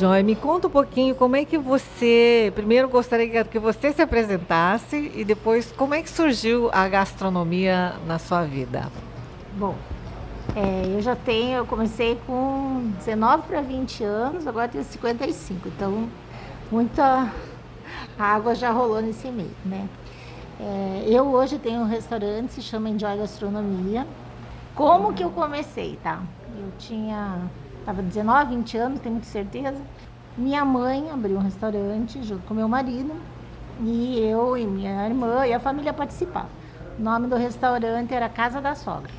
Joy, me conta um pouquinho como é que você. Primeiro gostaria que você se apresentasse e depois como é que surgiu a gastronomia na sua vida. Bom, é, eu já tenho, eu comecei com 19 para 20 anos, agora tenho 55, então muita água já rolou nesse meio, né? É, eu hoje tenho um restaurante, se chama Enjoy Gastronomia. Como que eu comecei, tá? Eu tinha, tava 19, 20 anos, tenho muita certeza. Minha mãe abriu um restaurante junto com meu marido e eu e minha irmã e a família participavam. O nome do restaurante era Casa da Sogra.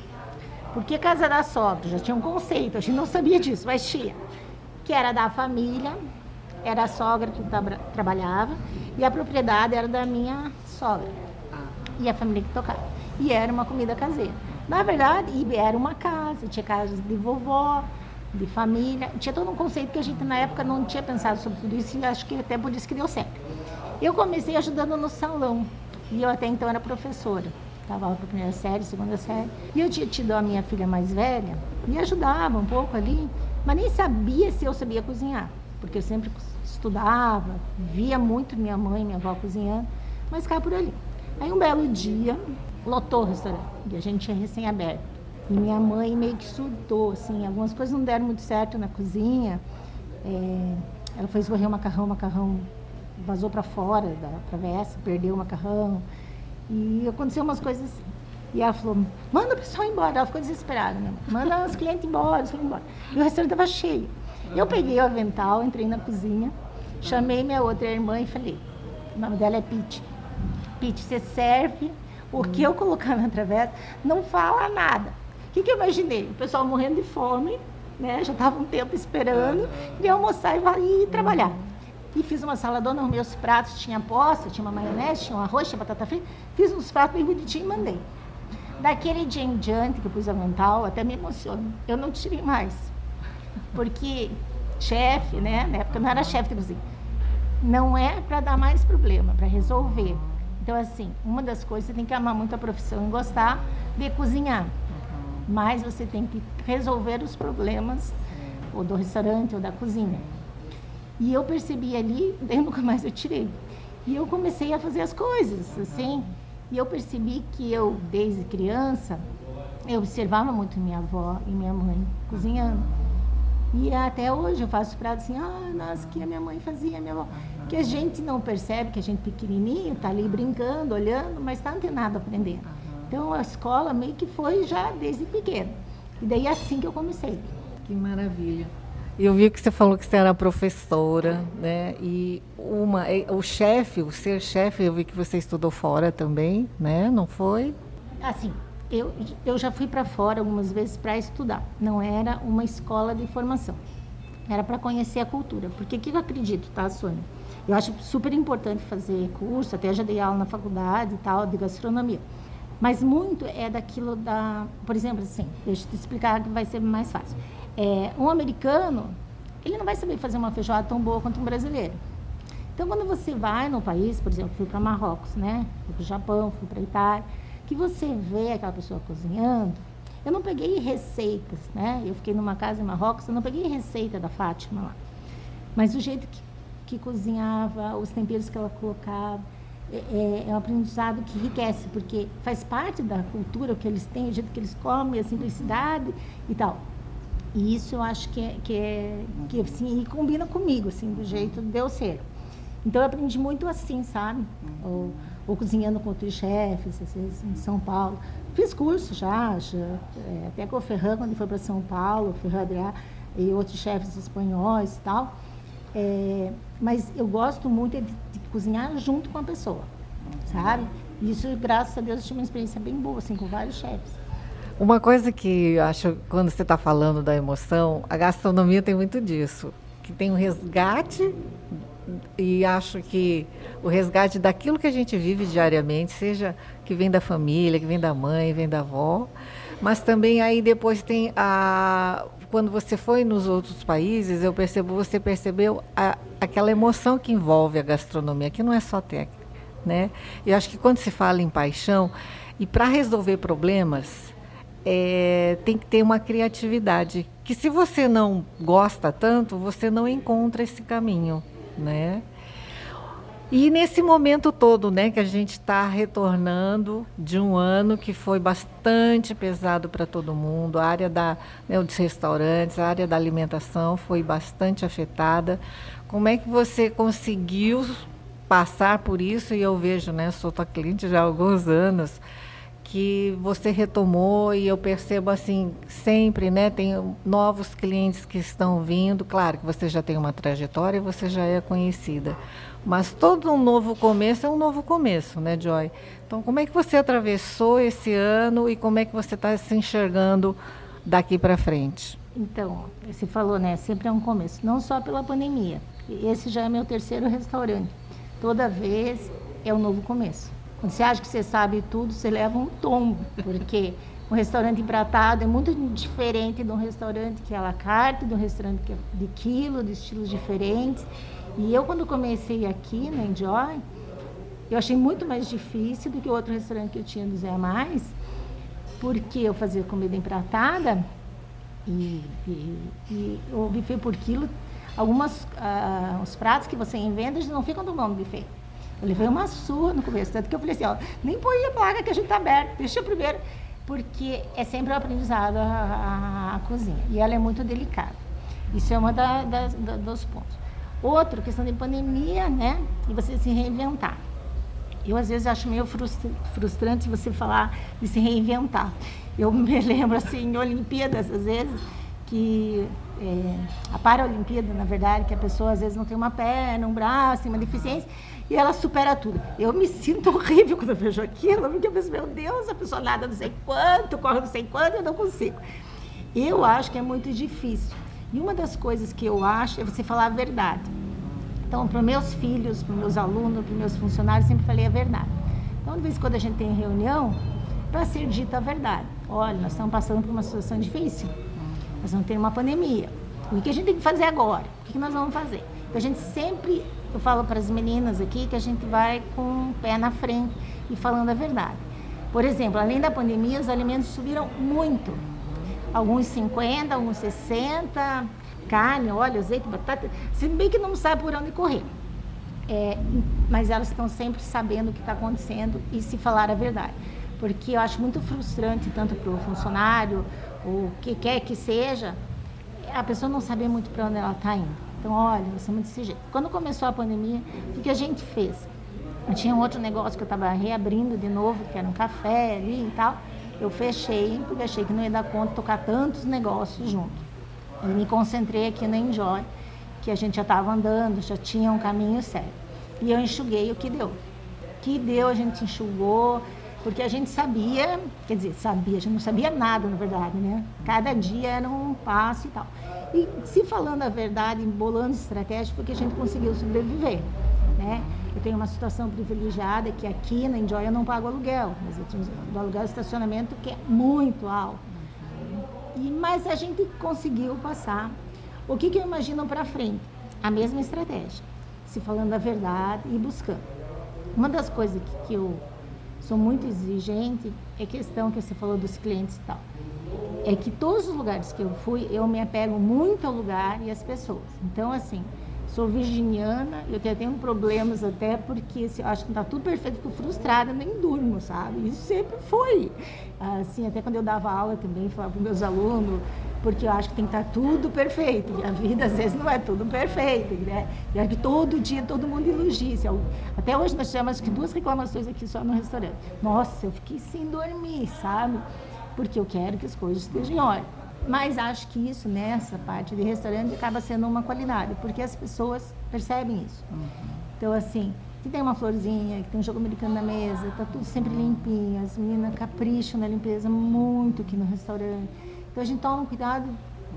Por que Casa da Sogra? Já tinha um conceito, a gente não sabia disso, mas tinha. Que era da família, era a sogra que tra trabalhava e a propriedade era da minha sogra e a família que tocava. E era uma comida caseira. Na verdade, era uma casa, tinha casa de vovó, de família, tinha todo um conceito que a gente na época não tinha pensado sobre tudo isso e acho que até por isso que deu certo. Eu comecei ajudando no salão e eu até então era professora. Estava para a primeira série, segunda série. E eu tinha tido a minha filha mais velha, me ajudava um pouco ali, mas nem sabia se eu sabia cozinhar, porque eu sempre estudava, via muito minha mãe, minha avó cozinhando, mas ficava por ali. Aí um belo dia, lotou o restaurante, e a gente tinha recém-aberto. E minha mãe meio que surtou, assim, algumas coisas não deram muito certo na cozinha. É, ela foi escorrer o macarrão, o macarrão vazou para fora da travessa, perdeu o macarrão. E aconteceu umas coisas assim. E ela falou, manda o pessoal embora. Ela ficou desesperada, né? Manda os clientes embora, os clientes embora. E o restaurante estava cheio. Eu peguei o avental, entrei na cozinha, chamei minha outra irmã e falei, o nome dela é Pete. Pete, você serve o que eu colocar na travessa, não fala nada. O que, que eu imaginei? O pessoal morrendo de fome, né? Já estava um tempo esperando, queria almoçar e ir trabalhar. E fiz uma saladona, os meus pratos, tinha posta, tinha uma maionese, tinha um arroz, tinha batata frita. Fiz uns pratos bem bonitinhos e mandei. Daquele dia em diante que eu pus avental, até me emociono. Eu não tirei mais. Porque chefe, né? Na época eu não era chefe de cozinha. Não é para dar mais problema, para resolver. Então, assim, uma das coisas, você tem que amar muito a profissão e gostar de cozinhar. Mas você tem que resolver os problemas, ou do restaurante, ou da cozinha. E eu percebi ali, daí nunca mais eu tirei. E eu comecei a fazer as coisas, assim. E eu percebi que eu, desde criança, eu observava muito minha avó e minha mãe cozinhando. E até hoje eu faço prato assim, ah, nossa, que a minha mãe fazia, minha avó. Que a gente não percebe, que a gente pequenininho, tá ali brincando, olhando, mas está antenado aprendendo. Então a escola meio que foi já desde pequeno. E daí é assim que eu comecei. Que maravilha. Eu vi que você falou que você era professora, né? E uma, o chefe, o ser chefe, eu vi que você estudou fora também, né? Não foi? Assim, eu, eu já fui para fora algumas vezes para estudar. Não era uma escola de formação. Era para conhecer a cultura. Porque o que eu acredito, tá, Sônia? Eu acho super importante fazer curso, até já dei aula na faculdade e tal, de gastronomia. Mas muito é daquilo da. Por exemplo, assim, deixa eu te explicar que vai ser mais fácil. É, um americano, ele não vai saber fazer uma feijoada tão boa quanto um brasileiro. Então, quando você vai no país, por exemplo, fui para Marrocos, né? Fui para o Japão, fui para Itália que você vê aquela pessoa cozinhando, eu não peguei receitas, né? Eu fiquei numa casa em Marrocos, eu não peguei receita da Fátima lá. Mas o jeito que, que cozinhava, os temperos que ela colocava, é, é, é um aprendizado que enriquece, porque faz parte da cultura, o que eles têm, o jeito que eles comem, a simplicidade e tal. E isso eu acho que é, que é que assim, combina comigo, assim, do jeito de eu ser. Então eu aprendi muito assim, sabe? Ou, ou cozinhando com outros chefes, às vezes em São Paulo. Fiz curso já, já é, até com o Ferran, quando foi para São Paulo, Ferran Adriá e outros chefes espanhóis e tal. É, mas eu gosto muito de, de, cozinhar junto com a pessoa, sabe? Isso, graças a Deus, eu tive uma experiência bem boa, assim, com vários chefes. Uma coisa que eu acho, quando você está falando da emoção, a gastronomia tem muito disso, que tem um resgate e acho que o resgate daquilo que a gente vive diariamente, seja que vem da família, que vem da mãe, vem da avó, mas também aí depois tem a quando você foi nos outros países, eu percebo, você percebeu a, aquela emoção que envolve a gastronomia, que não é só técnica, né? Eu acho que quando se fala em paixão e para resolver problemas, é, tem que ter uma criatividade. Que se você não gosta tanto, você não encontra esse caminho, né? E nesse momento todo, né, que a gente está retornando de um ano que foi bastante pesado para todo mundo, a área da, né, dos restaurantes, a área da alimentação foi bastante afetada. Como é que você conseguiu passar por isso? E eu vejo, né, sou tua cliente já há alguns anos, que você retomou e eu percebo assim sempre, né? Tem novos clientes que estão vindo. Claro que você já tem uma trajetória, você já é conhecida, mas todo um novo começo é um novo começo, né, Joy? Então, como é que você atravessou esse ano e como é que você está se enxergando daqui para frente? Então, você falou, né? Sempre é um começo, não só pela pandemia. Esse já é meu terceiro restaurante. Toda vez é um novo começo. Quando você acha que você sabe tudo, você leva um tombo, porque um restaurante empratado é muito diferente de um restaurante que é à la carte, de um restaurante que é de quilo, de estilos diferentes. E eu, quando comecei aqui na Enjoy, eu achei muito mais difícil do que o outro restaurante que eu tinha do Zé Mais, porque eu fazia comida empratada e, e, e o buffet por quilo, alguns ah, os pratos que você inventa, não ficam do do buffet. Eu levei uma surra no começo, tanto que eu falei assim, ó, nem põe a placa que a gente tá aberto, deixa primeiro, porque é sempre um aprendizado a, a, a, cozinha, e ela é muito delicada. Isso é uma da, da, da, dos pontos. Outro, questão de pandemia, né, e você se reinventar. Eu, às vezes, acho meio frustrante você falar de se reinventar. Eu me lembro, assim, Olimpíadas, às vezes, que é, a Paralimpíada, na verdade, que a pessoa, às vezes, não tem uma perna, um braço, uma deficiência, e ela supera tudo. Eu me sinto horrível quando eu vejo aquilo, porque eu penso, meu Deus, a pessoa nada não sei quanto, corre não sei quanto, eu não consigo. Eu acho que é muito difícil. E uma das coisas que eu acho é você falar a verdade. Então, para meus filhos, para meus alunos, para meus funcionários, sempre falei a verdade. Então, de vez em quando a gente tem reunião, para ser dita a verdade. Olha, nós estamos passando por uma situação difícil. Nós vamos ter uma pandemia. O que a gente tem que fazer agora? O que nós vamos fazer? Então, a gente sempre eu falo para as meninas aqui que a gente vai com o pé na frente e falando a verdade. Por exemplo, além da pandemia, os alimentos subiram muito. Alguns 50, alguns 60, carne, óleo, azeite, batata. Se bem que não sabe por onde correr. É, mas elas estão sempre sabendo o que está acontecendo e se falar a verdade. Porque eu acho muito frustrante, tanto para o funcionário, o que quer que seja, a pessoa não saber muito para onde ela está indo. Então, olha, nós somos desse jeito. Quando começou a pandemia, o que a gente fez? Eu tinha um outro negócio que eu estava reabrindo de novo, que era um café ali e tal. Eu fechei, porque achei que não ia dar conta de tocar tantos negócios junto. Eu me concentrei aqui na Enjoy, que a gente já estava andando, já tinha um caminho certo. E eu enxuguei o que deu. O que deu, a gente enxugou, porque a gente sabia, quer dizer, sabia, a gente não sabia nada, na verdade, né? Cada dia era um passo e tal. E se falando a verdade, embolando estratégia, foi que a gente conseguiu sobreviver. Né? Eu tenho uma situação privilegiada que aqui na Enjoy eu não pago aluguel, mas eu tenho do aluguel estacionamento que é muito alto. E, mas a gente conseguiu passar. O que, que eu imagino para frente? A mesma estratégia. Se falando a verdade e buscando. Uma das coisas que, que eu sou muito exigente é questão que você falou dos clientes e tal é que todos os lugares que eu fui, eu me apego muito ao lugar e às pessoas. Então, assim, sou virginiana, eu tenho, tenho problemas até porque assim, eu acho que está tudo perfeito, fico frustrada, nem durmo, sabe? Isso sempre foi. Assim, até quando eu dava aula também, falava para meus alunos, porque eu acho que tem que estar tá tudo perfeito. E a vida, às vezes, não é tudo perfeito, né? E acho que todo dia todo mundo elogia. Até hoje nós tivemos duas reclamações aqui só no restaurante. Nossa, eu fiquei sem dormir, sabe? Porque eu quero que as coisas estejam em ordem. Mas acho que isso, nessa parte de restaurante, acaba sendo uma qualidade, porque as pessoas percebem isso. Uhum. Então, assim, que tem uma florzinha, que tem um jogo americano na mesa, tá tudo sempre limpinho, as meninas capricham na limpeza muito aqui no restaurante. Então, a gente toma cuidado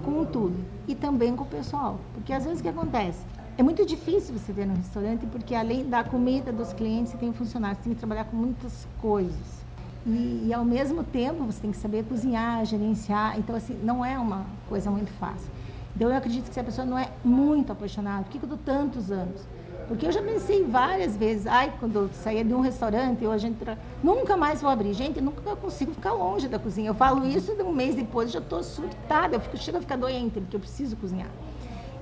com tudo e também com o pessoal, porque às vezes o que acontece? É muito difícil você ter no restaurante, porque além da comida dos clientes, você tem funcionários, você tem que trabalhar com muitas coisas. E, e, ao mesmo tempo você tem que saber cozinhar, gerenciar. Então, assim, não é uma coisa muito fácil. Então, eu acredito que se a pessoa não é muito apaixonada, por que, eu dou tantos anos? Porque eu já pensei várias vezes, ai, quando eu saía de um restaurante, eu a gente nunca mais vou abrir. Gente, nunca consigo ficar longe da cozinha. Eu falo isso um mês depois, já estou surtada, eu fico, chego a ficar doente, porque eu preciso cozinhar.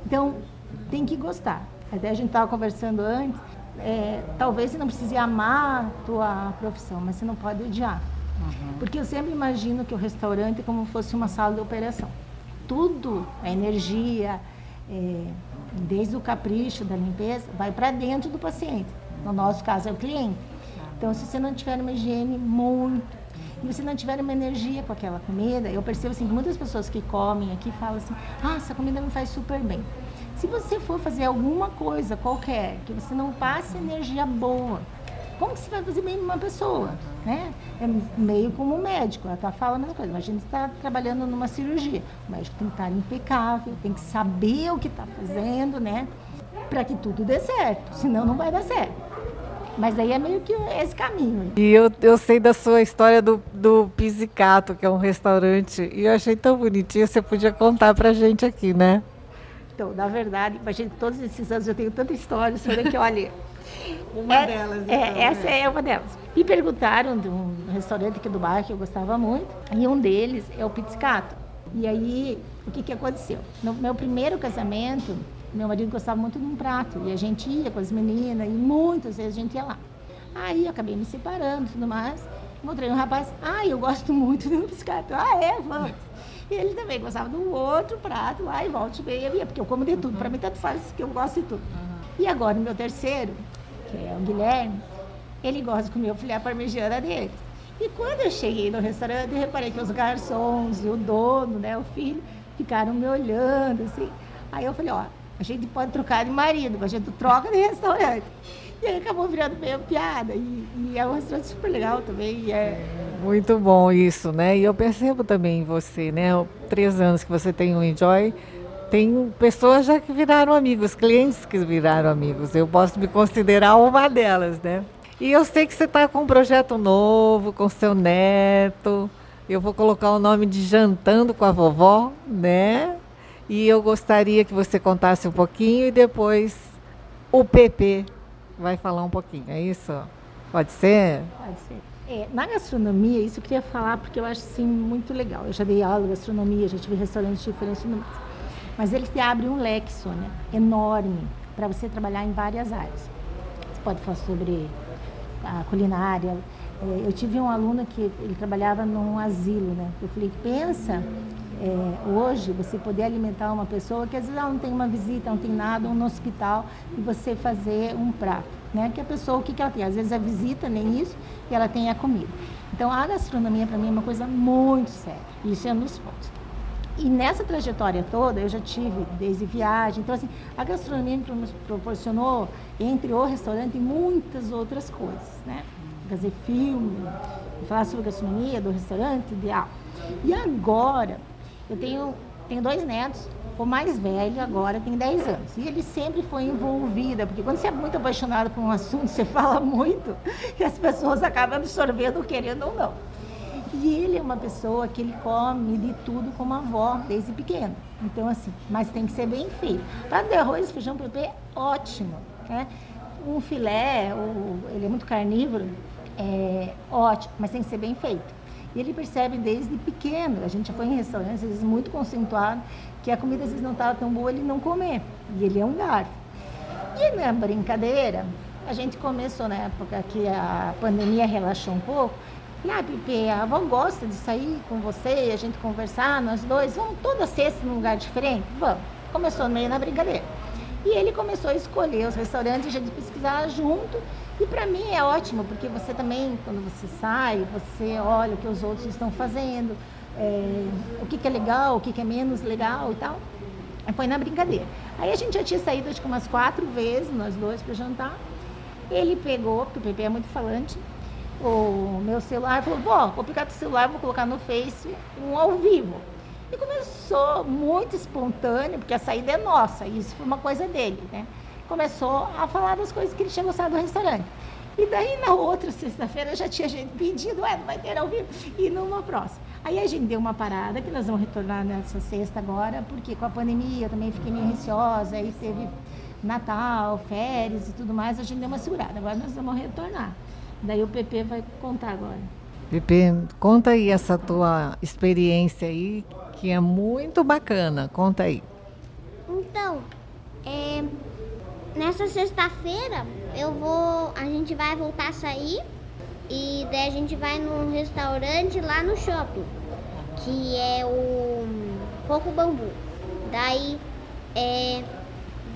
Então, tem que gostar. Até a gente estava conversando antes, é, talvez você não precise amar a tua profissão, mas você não pode odiar. Uhum. Porque eu sempre imagino que o restaurante é como fosse uma sala de operação. Tudo, a energia, é, desde o capricho da limpeza, vai para dentro do paciente. No nosso caso, é o cliente. Então, se você não tiver uma higiene muito, e você não tiver uma energia com aquela comida, eu percebo assim, que muitas pessoas que comem aqui falam assim, ah, essa comida me faz super bem. Se você for fazer alguma coisa qualquer, que você não passe energia boa, como que você vai fazer bem uma pessoa? Né? É meio como o médico, ela tá falando a mesma coisa. Imagina você está trabalhando numa cirurgia. O médico tem que estar impecável, tem que saber o que está fazendo, né? Para que tudo dê certo, senão não vai dar certo. Mas aí é meio que esse caminho. E eu, eu sei da sua história do, do Pizzicato, que é um restaurante, e eu achei tão bonitinho, você podia contar pra gente aqui, né? Então, na verdade, imagina todos esses anos eu tenho tanta história sobre que, olha. uma é, delas. É, então, é, essa é uma delas. Me perguntaram de um restaurante aqui do bairro que eu gostava muito, e um deles é o Pizzicato. E aí, o que, que aconteceu? No meu primeiro casamento, meu marido gostava muito de um prato, e a gente ia com as meninas, e muitas vezes a gente ia lá. Aí eu acabei me separando e tudo mais. Encontrei um rapaz, ah, eu gosto muito de um Pizzicato. Ah, é? Vamos. E ele também gostava um outro prato lá e volta e meia, ia, porque eu como de tudo. Uhum. Para mim, tanto faz que eu gosto de tudo. Uhum. E agora, o meu terceiro, que é o Guilherme, ele gosta de comer o filé parmegiana dele. E quando eu cheguei no restaurante, eu reparei que os garçons e o dono, né, o filho, ficaram me olhando, assim. Aí eu falei, ó, a gente pode trocar de marido, mas a gente troca de restaurante. E aí acabou virando meio piada. E, e é um restaurante super legal também. é... Muito bom isso, né? E eu percebo também em você, né? Três anos que você tem o Enjoy, tem pessoas já que viraram amigos, clientes que viraram amigos. Eu posso me considerar uma delas, né? E eu sei que você está com um projeto novo, com seu neto. Eu vou colocar o nome de Jantando com a Vovó, né? E eu gostaria que você contasse um pouquinho e depois o PP vai falar um pouquinho, é isso? Pode ser? Pode ser. É, na gastronomia, isso eu queria falar porque eu acho assim, muito legal. Eu já dei aula de gastronomia, já tive restaurantes diferentes tudo mais. Mas ele te abre um leque, Sônia, enorme, para você trabalhar em várias áreas. Você pode falar sobre a culinária. É, eu tive um aluno que ele trabalhava num asilo, né? Eu falei, pensa é, hoje você poder alimentar uma pessoa que às vezes ela não tem uma visita, não tem nada, um no hospital, e você fazer um prato. Né? Que a pessoa, o que, que ela tem? Às vezes a visita, nem isso, e ela tem a comida. Então a gastronomia para mim é uma coisa muito séria. Isso é dos pontos. E nessa trajetória toda eu já tive desde viagem. Então, assim, a gastronomia me proporcionou, entre o restaurante, muitas outras coisas, né? Fazer filme, falar sobre gastronomia do restaurante, ideal. E agora, eu tenho, tenho dois netos, o mais velho agora tem 10 anos. E ele sempre foi envolvida, porque quando você é muito apaixonado por um assunto, você fala muito e as pessoas acabam absorvendo, querendo ou não. E ele é uma pessoa que ele come de tudo como avó, desde pequeno. Então, assim, mas tem que ser bem feito. Prato de arroz, feijão, PP, ótimo. Né? Um filé, ele é muito carnívoro, é ótimo, mas tem que ser bem feito. E ele percebe desde pequeno, a gente já foi em restaurantes, às vezes muito concentrado, que a comida às vezes não estava tão boa, ele não comer. E ele é um garfo. E na brincadeira, a gente começou na época que a pandemia relaxou um pouco. E, ah, Pipe, a avó gosta de sair com você, a gente conversar, nós dois, vamos toda sexta num lugar diferente? Vamos. Começou meio na brincadeira. E ele começou a escolher os restaurantes, a gente pesquisar junto e para mim é ótimo, porque você também, quando você sai, você olha o que os outros estão fazendo, é, o que, que, é legal, o que, que, é menos legal e tal. Foi na brincadeira. Aí a gente já tinha saído acho que umas quatro vezes, nós dois, para jantar. Ele pegou, porque o Pepe é muito falante, o meu celular e falou, vó, vou pegar teu celular, vou colocar no Face um ao vivo. E começou muito espontâneo, porque a saída é nossa, e isso foi uma coisa dele, né? começou a falar das coisas que ele tinha gostado do restaurante. E daí na outra sexta-feira já tinha gente pedindo, é, não vai ter ao vivo, e numa próxima. Aí a gente deu uma parada, que nós vamos retornar nessa sexta agora, porque com a pandemia eu também fiquei meio receosa, aí teve Natal, férias e tudo mais, a gente deu uma segurada. Agora nós vamos retornar. Daí o PP vai contar agora. Pepe, conta aí essa tua experiência aí, que é muito bacana. Conta aí. Então, é, nessa sexta-feira eu vou, a gente vai voltar a sair e daí a gente vai num restaurante lá no shopping, que é o Coco Bambu. Daí é,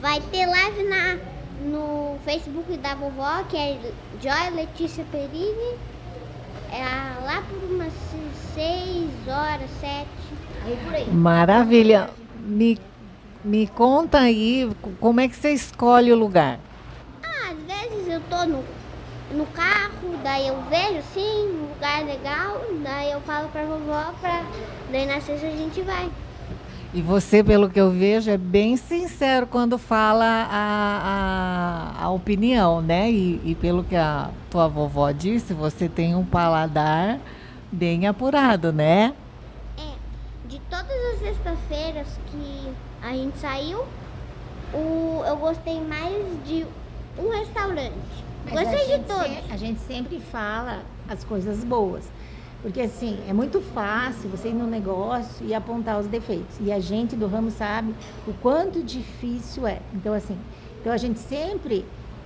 vai ter live na, no Facebook da vovó, que é Joy Letícia Perini. É lá por umas 6 horas, 7. Aí por aí. Maravilha. Me, me conta aí como é que você escolhe o lugar. Ah, às vezes eu tô no, no carro, daí eu vejo assim, um lugar legal, daí eu falo pra vovó pra. Daí na sexta a gente vai. E você, pelo que eu vejo, é bem sincero quando fala a, a, a opinião, né? E, e pelo que a tua vovó disse, você tem um paladar bem apurado, né? É, de todas as sextas-feiras que a gente saiu, o, eu gostei mais de um restaurante. Mas gostei de todos. se- a gente sempre fala as coisas boas. Porque assim, é muito fácil você ir no negócio e apontar os defeitos. E a gente do ramo sabe o quanto difícil é. Então, assim, então a gente sempre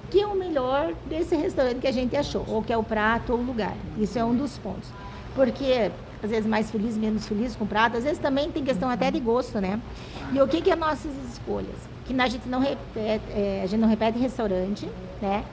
que é o melhor desse restaurante que a gente achou, ou que é o prato ou o lugar. Isso é um dos pontos. Porque às vezes mais feliz, menos feliz com o prato, às vezes também tem questão até de gosto, né? E o que, que é nossas escolhas? Que a gente não repete, é, a gente não repete restaurante, né?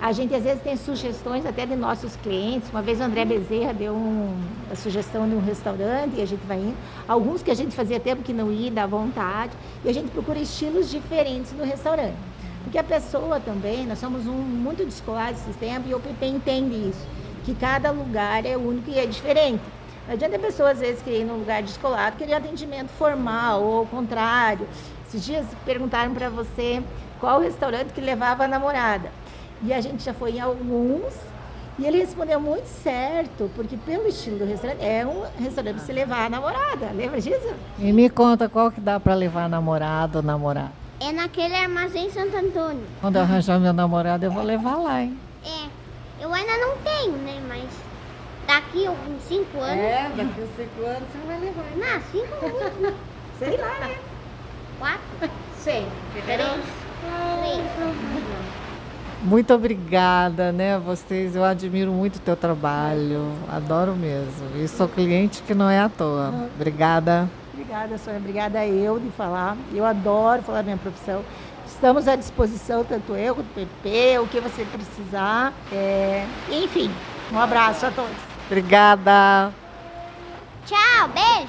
A gente às vezes tem sugestões até de nossos clientes. Uma vez o André Bezerra deu um, a sugestão de um restaurante e a gente vai indo. Alguns que a gente fazia tempo que não ia, dá vontade. E a gente procura estilos diferentes no restaurante. Porque a pessoa também, nós somos um, muito descolados esses tempos e o PP entende isso. Que cada lugar é único e é diferente. Não adianta a pessoa às vezes querer ir num lugar descolado, querer atendimento formal ou ao contrário. Esses dias perguntaram para você qual o restaurante que levava a namorada. E a gente já foi em alguns e ele respondeu muito certo, porque pelo estilo do restaurante, é um restaurante para você levar a namorada. Lembra disso? E me conta qual que dá para levar namorado ou namorada. É naquele armazém Santo Antônio. Quando eu arranjar meu namorado, eu vou levar lá, hein? É, eu ainda não tenho, né? Mas daqui a uns 5 anos. É, daqui a cinco anos você vai levar. Não, 5 anos. Sei lá, né? 4, Sei. 3, 3. Muito obrigada, né? Vocês, eu admiro muito o teu trabalho, adoro mesmo. E sou cliente que não é à toa. Obrigada. Obrigada, Sônia. Obrigada eu de falar. Eu adoro falar minha profissão. Estamos à disposição, tanto eu quanto o PP, o que você precisar. É, Enfim, um abraço a todos. Obrigada. Tchau, beijo.